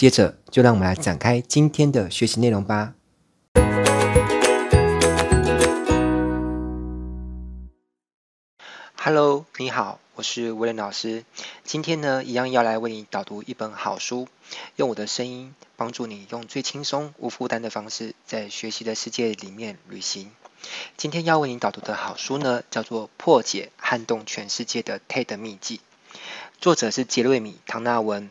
接着，就让我们来展开今天的学习内容吧。Hello，你好，我是威廉老师。今天呢，一样要来为你导读一本好书，用我的声音帮助你用最轻松、无负担的方式，在学习的世界里面旅行。今天要为你导读的好书呢，叫做《破解撼动全世界的 TED 秘技》，作者是杰瑞米·唐纳文。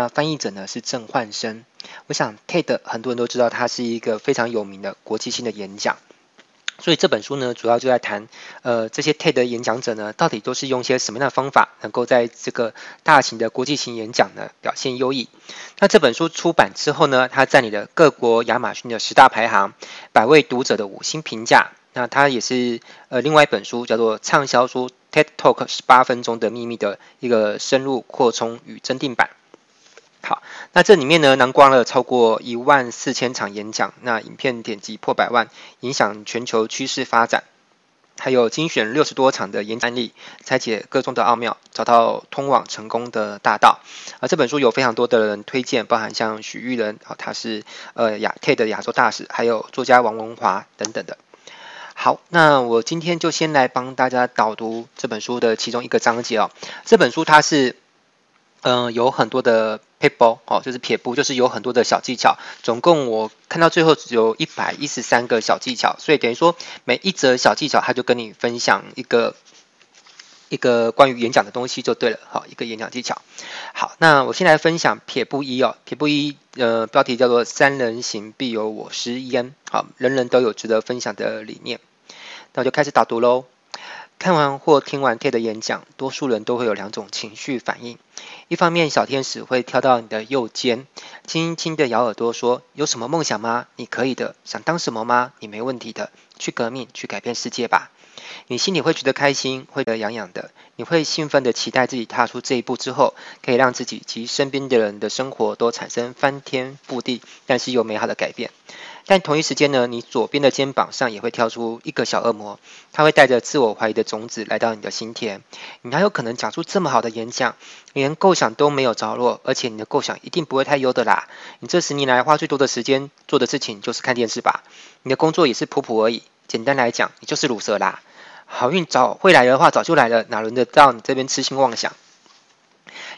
那翻译者呢是郑焕生。我想 TED 很多人都知道，它是一个非常有名的国际性的演讲。所以这本书呢，主要就在谈，呃，这些 TED 演讲者呢，到底都是用些什么样的方法，能够在这个大型的国际型演讲呢表现优异。那这本书出版之后呢，它占领了各国亚马逊的十大排行，百位读者的五星评价。那它也是呃另外一本书，叫做畅销书 TED Talk 十八分钟的秘密的一个深入扩充与增订版。好，那这里面呢，囊括了超过一万四千场演讲，那影片点击破百万，影响全球趋势发展，还有精选六十多场的演讲案例，拆解各中的奥妙，找到通往成功的大道。而这本书有非常多的人推荐，包含像许玉仁，啊，他是呃亚 T 的亚洲大使，还有作家王文华等等的。好，那我今天就先来帮大家导读这本书的其中一个章节哦。这本书它是。嗯、有很多的撇步哦，就是撇步，就是有很多的小技巧。总共我看到最后只有一百一十三个小技巧，所以等于说每一则小技巧，他就跟你分享一个一个关于演讲的东西就对了。好，一个演讲技巧。好，那我先来分享撇步一哦，撇步一，呃，标题叫做“三人行必有我师焉”。好，人人都有值得分享的理念。那我就开始导读喽。看完或听完 TED 演讲，多数人都会有两种情绪反应。一方面，小天使会跳到你的右肩，轻轻的咬耳朵说：“有什么梦想吗？你可以的。想当什么吗？你没问题的。去革命，去改变世界吧。”你心里会觉得开心，会得痒痒的。你会兴奋的期待自己踏出这一步之后，可以让自己及身边的人的生活都产生翻天覆地，但是又美好的改变。但同一时间呢，你左边的肩膀上也会跳出一个小恶魔，他会带着自我怀疑的种子来到你的心田。你还有可能讲出这么好的演讲，连构想都没有着落，而且你的构想一定不会太优的啦。你这十年来花最多的时间做的事情就是看电视吧？你的工作也是普普而已。简单来讲，你就是鲁蛇啦。好运早会来的话，早就来了，哪轮得到你这边痴心妄想？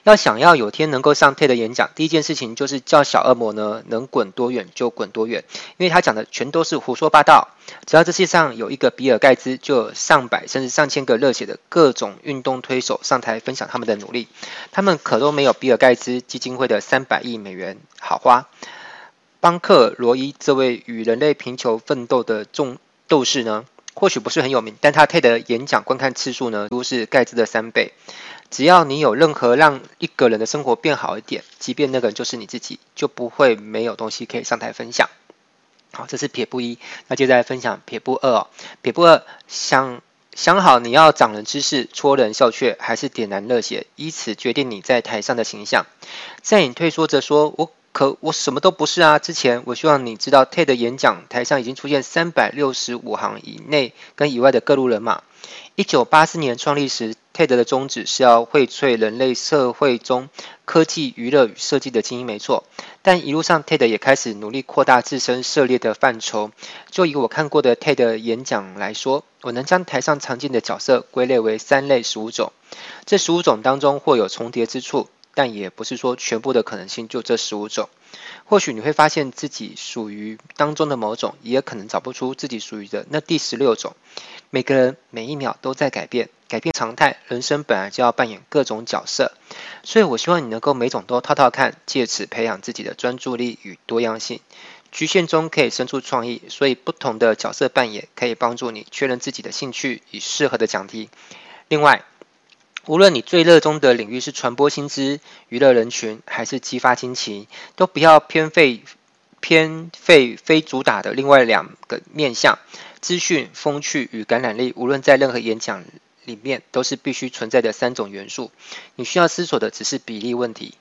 要想要有天能够上 TED 演讲，第一件事情就是叫小恶魔呢能滚多远就滚多远，因为他讲的全都是胡说八道。只要这世界上有一个比尔盖茨，就有上百甚至上千个热血的各种运动推手上台分享他们的努力，他们可都没有比尔盖茨基金会的三百亿美元好花。邦克罗伊这位与人类贫穷奋斗的重斗士呢，或许不是很有名，但他 TED 演讲观看次数呢都是盖茨的三倍。只要你有任何让一个人的生活变好一点，即便那个人就是你自己，就不会没有东西可以上台分享。好，这是撇步一。那接下来分享撇步二哦。撇步二，想想好你要长人知识、戳人笑穴，还是点燃热血，以此决定你在台上的形象。在你退缩着说“我可我什么都不是啊”之前，我希望你知道，TED 演讲台上已经出现三百六十五行以内跟以外的各路人马。一九八四年创立时，TED 的宗旨是要荟萃人类社会中科技、娱乐与设计的精英，没错。但一路上，TED 也开始努力扩大自身涉猎的范畴。就以我看过的 TED 演讲来说，我能将台上常见的角色归类为三类十五种。这十五种当中或有重叠之处，但也不是说全部的可能性就这十五种。或许你会发现自己属于当中的某种，也可能找不出自己属于的那第十六种。每个人每一秒都在改变，改变常态。人生本来就要扮演各种角色，所以我希望你能够每种都套套看，借此培养自己的专注力与多样性。局限中可以生出创意，所以不同的角色扮演可以帮助你确认自己的兴趣与适合的讲题。另外，无论你最热衷的领域是传播新知、娱乐人群，还是激发惊奇，都不要偏废偏废非主打的另外两个面向：资讯、风趣与感染力。无论在任何演讲里面，都是必须存在的三种元素。你需要思索的只是比例问题。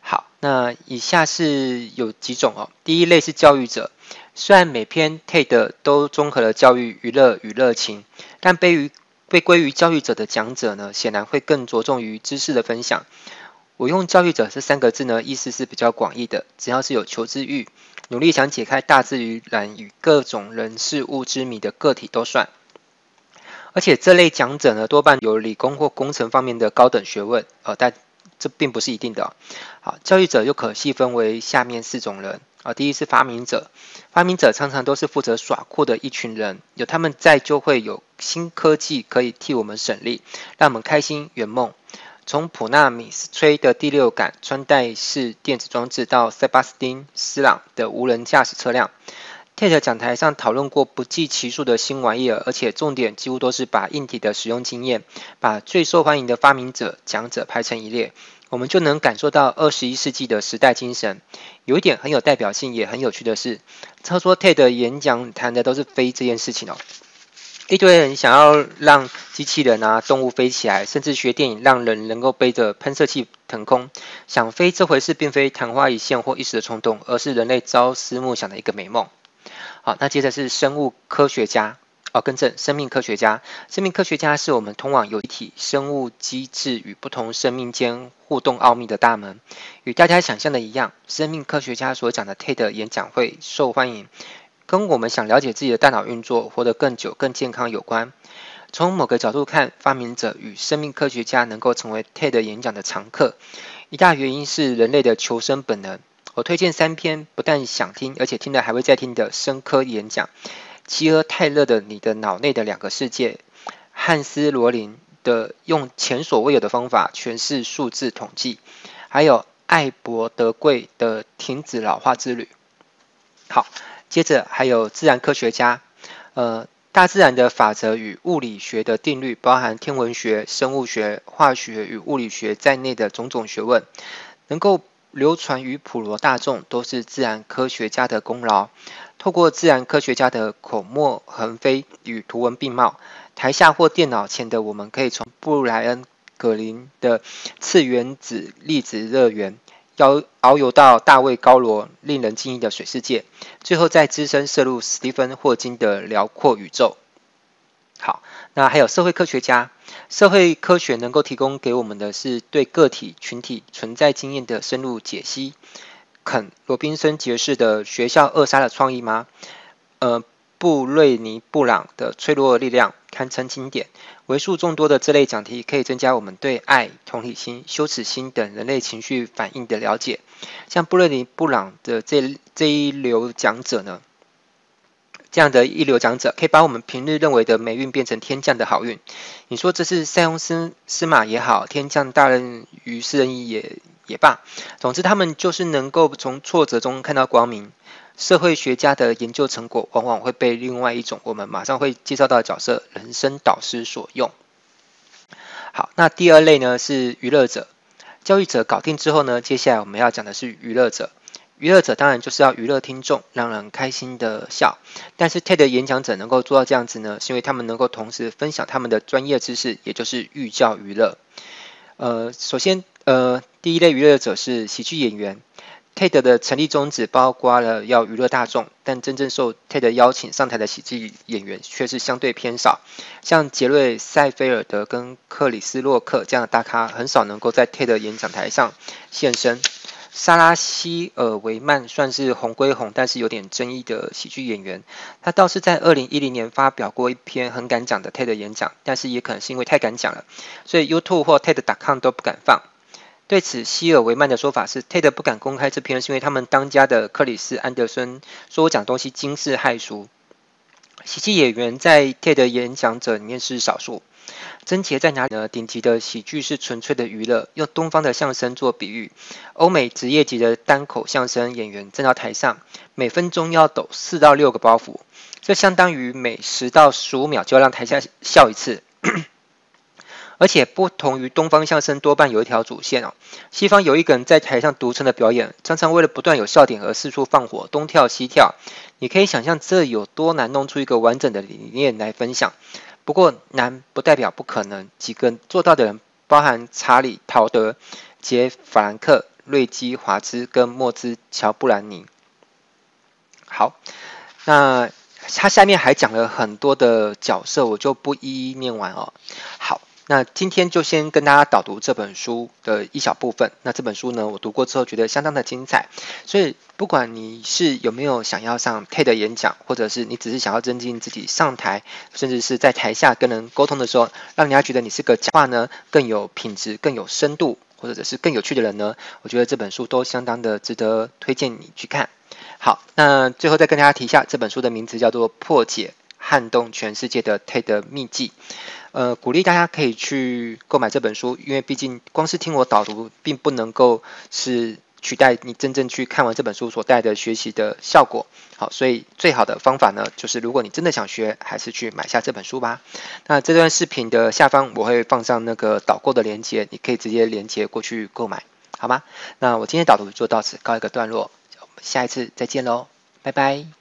好，那以下是有几种哦。第一类是教育者，虽然每篇 TED 都综合了教育、娱乐与热情，但被于被归于教育者的讲者呢，显然会更着重于知识的分享。我用“教育者”这三个字呢，意思是比较广义的，只要是有求知欲、努力想解开大自然与各种人事物之谜的个体都算。而且这类讲者呢，多半有理工或工程方面的高等学问，呃，但这并不是一定的。好，教育者又可细分为下面四种人。啊，第一是发明者，发明者常常都是负责耍酷的一群人，有他们在，就会有新科技可以替我们省力，让我们开心圆梦。从普纳米斯崔的第六感穿戴式电子装置，到塞巴斯汀斯朗的无人驾驶车辆，TED 讲台上讨论过不计其数的新玩意儿，而且重点几乎都是把硬体的使用经验，把最受欢迎的发明者讲者排成一列。我们就能感受到二十一世纪的时代精神。有一点很有代表性，也很有趣的是，他说 TED 演讲谈的都是飞这件事情哦。一堆人想要让机器人啊、动物飞起来，甚至学电影让人能够背着喷射器腾空。想飞这回事，并非昙花一现或一时的冲动，而是人类朝思暮想的一个美梦。好，那接着是生物科学家。哦，更正，生命科学家。生命科学家是我们通往有机体、生物机制与不同生命间互动奥秘的大门。与大家想象的一样，生命科学家所讲的 TED 演讲会受欢迎，跟我们想了解自己的大脑运作、活得更久、更健康有关。从某个角度看，发明者与生命科学家能够成为 TED 演讲的常客，一大原因是人类的求生本能。我推荐三篇不但想听，而且听了还会再听的生科演讲。吉尔泰勒的《你的脑内的两个世界》，汉斯罗林的用前所未有的方法诠释数字统计，还有艾伯德贵的《停止老化之旅》。好，接着还有自然科学家，呃，大自然的法则与物理学的定律，包含天文学、生物学、化学与物理学在内的种种学问，能够流传于普罗大众，都是自然科学家的功劳。透过自然科学家的口沫横飞与图文并茂，台下或电脑前的我们，可以从布莱恩·葛林的次原子粒子乐园，要遨游到大卫·高罗令人惊异的水世界，最后再只身涉入史蒂芬·霍金的辽阔宇宙。好，那还有社会科学家，社会科学能够提供给我们的是对个体、群体存在经验的深入解析。肯·罗宾森爵士的学校扼杀了创意吗？呃，布瑞尼·布朗的脆弱力量堪称经典。为数众多的这类讲题可以增加我们对爱、同理心、羞耻心等人类情绪反应的了解。像布瑞尼·布朗的这这一流讲者呢，这样的一流长者可以把我们平日认为的霉运变成天降的好运。你说这是塞翁失失马也好，天降大任于斯人也也罢，总之他们就是能够从挫折中看到光明。社会学家的研究成果往往会被另外一种我们马上会介绍到的角色——人生导师所用。好，那第二类呢是娱乐者。教育者搞定之后呢，接下来我们要讲的是娱乐者。娱乐者当然就是要娱乐听众，让人开心的笑。但是 TED 演讲者能够做到这样子呢，是因为他们能够同时分享他们的专业知识，也就是寓教于乐。呃，首先，呃，第一类娱乐者是喜剧演员。TED 的成立宗旨包括了要娱乐大众，但真正受 TED 邀请上台的喜剧演员却是相对偏少。像杰瑞·塞菲尔德跟克里斯·洛克这样的大咖，很少能够在 TED 演讲台上现身。莎拉希尔维曼算是红归红，但是有点争议的喜剧演员。他倒是在二零一零年发表过一篇很敢讲的 TED 演讲，但是也可能是因为太敢讲了，所以 YouTube 或 TED.com 都不敢放。对此，希尔维曼的说法是：TED 不敢公开这篇，是因为他们当家的克里斯·安德森说我讲东西惊世骇俗。喜剧演员在 TED 演讲者里面是少数。真杰在哪里呢？顶级的喜剧是纯粹的娱乐。用东方的相声做比喻，欧美职业级的单口相声演员站到台上，每分钟要抖四到六个包袱，这相当于每十到十五秒就要让台下笑一次。而且不同于东方相声，多半有一条主线哦。西方有一个人在台上独撑的表演，常常为了不断有笑点而四处放火，东跳西跳。你可以想象这有多难弄出一个完整的理念来分享。不过难不代表不可能，几个做到的人，包含查理·陶德、杰·法兰克、瑞基·华兹跟莫兹·乔布兰尼。好，那。他下面还讲了很多的角色，我就不一一念完哦。好，那今天就先跟大家导读这本书的一小部分。那这本书呢，我读过之后觉得相当的精彩，所以不管你是有没有想要上 TED 演讲，或者是你只是想要增进自己上台，甚至是在台下跟人沟通的时候，让人家觉得你是个讲话呢更有品质、更有深度，或者是更有趣的人呢，我觉得这本书都相当的值得推荐你去看。好，那最后再跟大家提一下，这本书的名字叫做《破解撼动全世界的 TED 秘技》。呃，鼓励大家可以去购买这本书，因为毕竟光是听我导读，并不能够是取代你真正去看完这本书所带的学习的效果。好，所以最好的方法呢，就是如果你真的想学，还是去买下这本书吧。那这段视频的下方我会放上那个导购的链接，你可以直接连接过去购买，好吗？那我今天导读就到此告一个段落。下一次再见喽，拜拜。